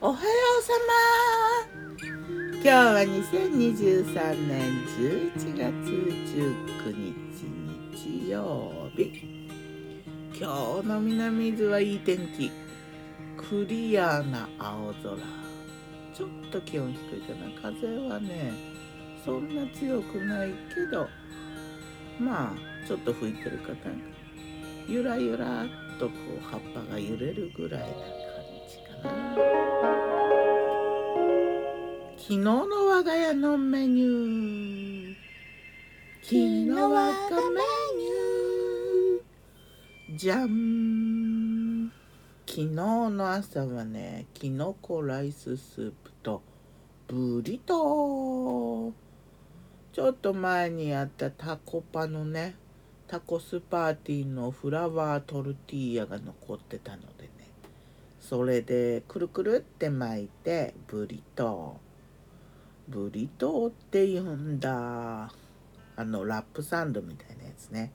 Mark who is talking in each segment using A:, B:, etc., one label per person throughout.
A: おはようさま。今日は2023年11月19日日曜日。今日の南伊豆はいい天気。クリアな青空。ちょっと気温低いかな。風はねそんな強くないけどまあちょっと吹いてるかな。ゆらゆらっとこう葉っぱが揺れるぐらいな感じかな。昨日の我が家のメニュー。昨日我がメニュー。じゃん昨日の朝はねきのこライススープとブリトちょっと前にやったタコパのねタコスパーティーのフラワートルティーヤが残ってたのでね。それでくるくるって巻いてブリトー。ブリトーって言うんだ。あのラップサンドみたいなやつね。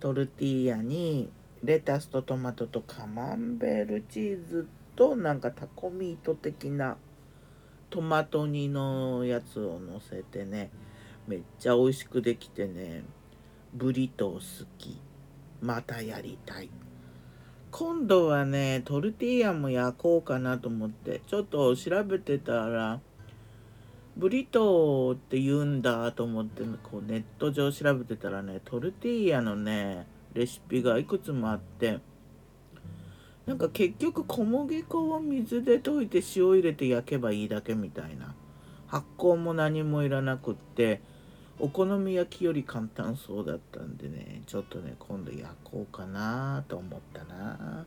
A: トルティーヤにレタスとトマトとカマンベールチーズとなんかタコミート的なトマト煮のやつをのせてねめっちゃ美味しくできてねブリトー好き。またやりたい。今度はねトルティーヤも焼こうかなと思って。ちょっと調べてたらブリトーって言うんだと思ってこうネット上調べてたらねトルティーヤのねレシピがいくつもあって。なんか結局小麦粉を水で溶いて塩入れて焼けばいいだけみたいな。発酵も何もいらなくって。お好み焼きより簡単そうだったんでねちょっとね今度焼こうかなと思ったな。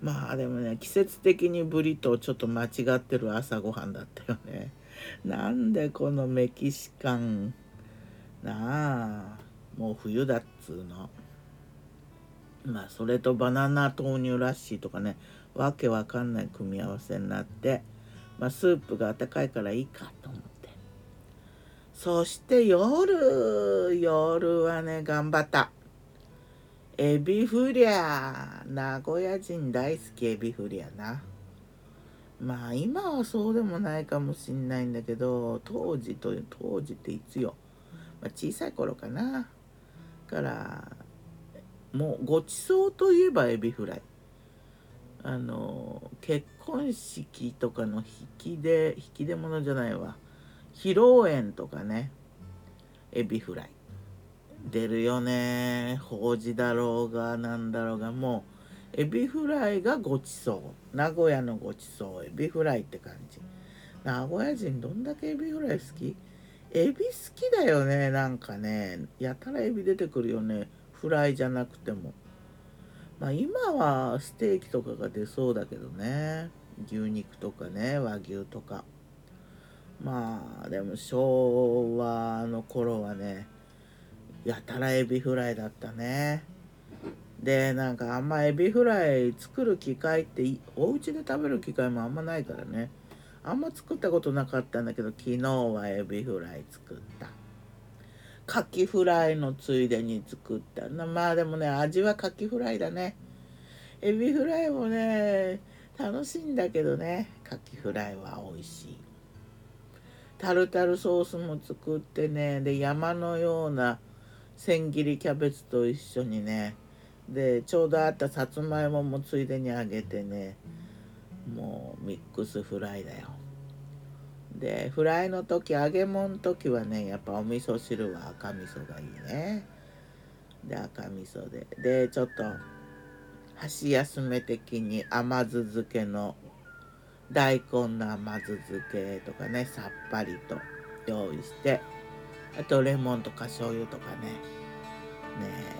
A: まあでもね季節的にブリとちょっと間違ってる朝ごはんだったよね。なんでこのメキシカンなあ。もう冬だっつうの。まあそれとバナナ豆乳ラッシーとかねわけわかんない組み合わせになってまあスープが温かいからいいかと思って。そして夜夜はね頑張った。エビフリャ名古屋人大好きエビフリャな。まあ今はそうでもないかもしんないんだけど当時と当時っていつよ、まあ、小さい頃かな。からもうごちそうといえばエビフライ。あの結婚式とかの引きで引き出物じゃないわ。披露宴とかね。エビフライ。出るよね。法事だろうがなんだろうが。もうエビフライがごちそう。名古屋のごちそう。エビフライって感じ。名古屋人どんだけエビフライ好き？エビ好きだよね。なんかね。やたらエビ出てくるよね。フライじゃなくても。まあ今はステーキとかが出そうだけどね。牛肉とかね。和牛とか。まあでも昭和の頃はねやたらエビフライだったね。でなんかあんまエビフライ作る機会ってお家で食べる機会もあんまないからね。あんま作ったことなかったんだけど昨日はエビフライ作った。カキフライのついでに作った。まあでもね味はカキフライだね。エビフライもね楽しいんだけどね。カキフライは美味しい。タルタルソースも作ってねで山のような千切りキャベツと一緒にねでちょうどあったさつまいももついでにあげてねもうミックスフライだよ。でフライの時揚げ物の時はねやっぱお味噌汁は赤味噌がいいね。で赤味噌で。でちょっと箸休め的に甘酢漬けの大根の甘酢漬けとかねさっぱりと用意してあとレモンとか醤油とかねね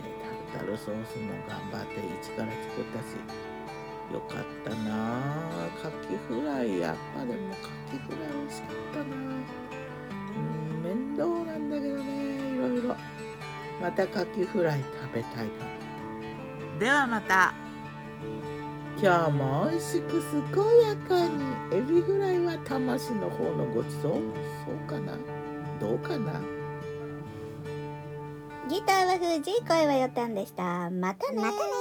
A: タルタルソースも頑張って一から作ったしよかったなカキフライやっぱでもカキフライ美味しかったなうん面倒なんだけどねいろいろ。またカキフライ食べたいとではまた。今日も美味しく健やかにエビフライは魂の方のごちそう？そうかな？どうかな？
B: ギターは藤井声はよたんでした。またね
C: またね